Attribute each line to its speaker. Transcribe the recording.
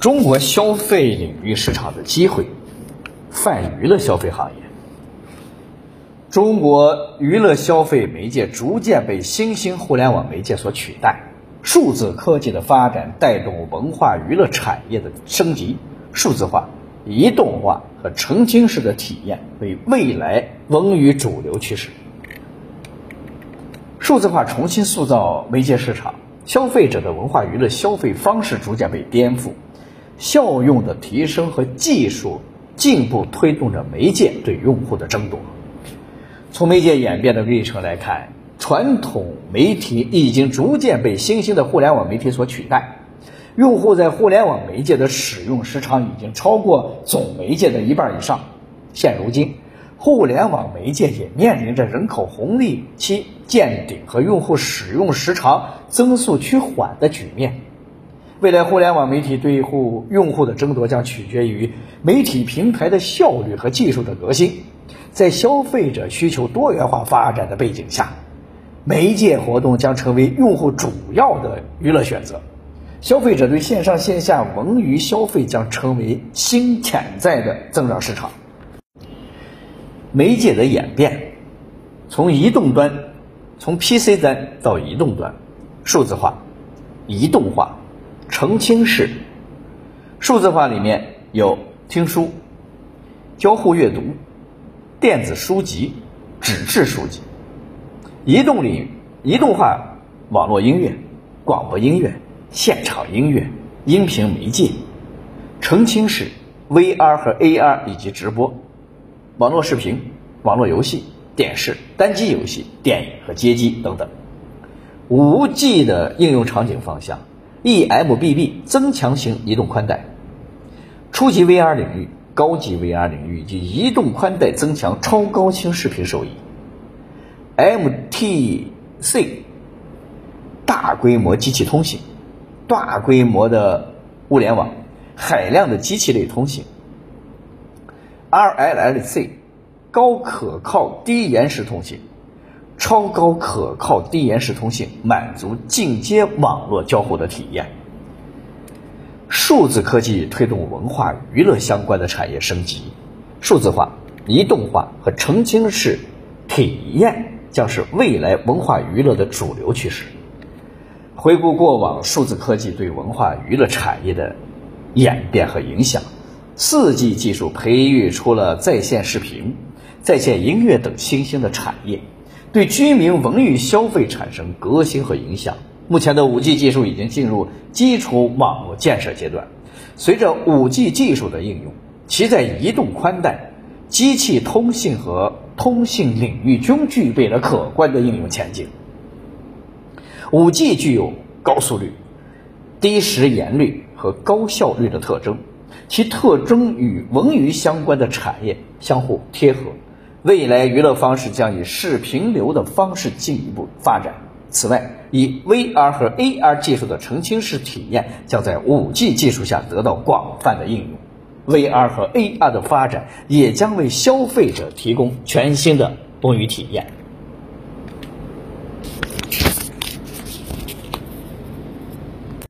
Speaker 1: 中国消费领域市场的机会，泛娱乐消费行业。中国娱乐消费媒介逐渐被新兴互联网媒介所取代，数字科技的发展带动文化娱乐产业的升级，数字化、移动化和沉浸式的体验为未来文娱主流趋势。数字化重新塑造媒介市场，消费者的文化娱乐消费方式逐渐被颠覆，效用的提升和技术进步推动着媒介对用户的争夺。从媒介演变的历程来看，传统媒体已经逐渐被新兴的互联网媒体所取代。用户在互联网媒介的使用时长已经超过总媒介的一半以上。现如今，互联网媒介也面临着人口红利期见顶和用户使用时长增速趋缓的局面。未来，互联网媒体对户用户的争夺将取决于媒体平台的效率和技术的革新。在消费者需求多元化发展的背景下，媒介活动将成为用户主要的娱乐选择。消费者对线上线下文娱消费将成为新潜在的增长市场。媒介的演变，从移动端，从 PC 端到移动端，数字化、移动化、澄清式。数字化里面有听书、交互阅读。电子书籍、纸质书籍，移动领域，移动化网络音乐、广播音乐、现场音乐、音频媒介，澄清式 VR 和 AR 以及直播，网络视频、网络游戏、电视、单机游戏、电影和街机等等。五 G 的应用场景方向，eMBB 增强型移动宽带，初级 VR 领域。高级 VR 领域以及移动宽带增强超高清视频收益，MTC 大规模机器通信，大规模的物联网，海量的机器类通信，RLLC 高可靠低延时通信，超高可靠低延时通信满足进阶网络交互的体验。数字科技推动文化娱乐相关的产业升级，数字化、移动化和沉浸式体验将是未来文化娱乐的主流趋势。回顾过往数字科技对文化娱乐产业的演变和影响，四 G 技术培育出了在线视频、在线音乐等新兴的产业，对居民文娱消费产生革新和影响。目前的 5G 技术已经进入基础网络建设阶段，随着 5G 技术的应用，其在移动宽带、机器通信和通信领域均具备了可观的应用前景。5G 具有高速率、低时延率和高效率的特征，其特征与文娱相关的产业相互贴合。未来娱乐方式将以视频流的方式进一步发展。此外，以 VR 和 AR 技术的澄清式体验将在 5G 技术下得到广泛的应用。VR 和 AR 的发展也将为消费者提供全新的文娱体验。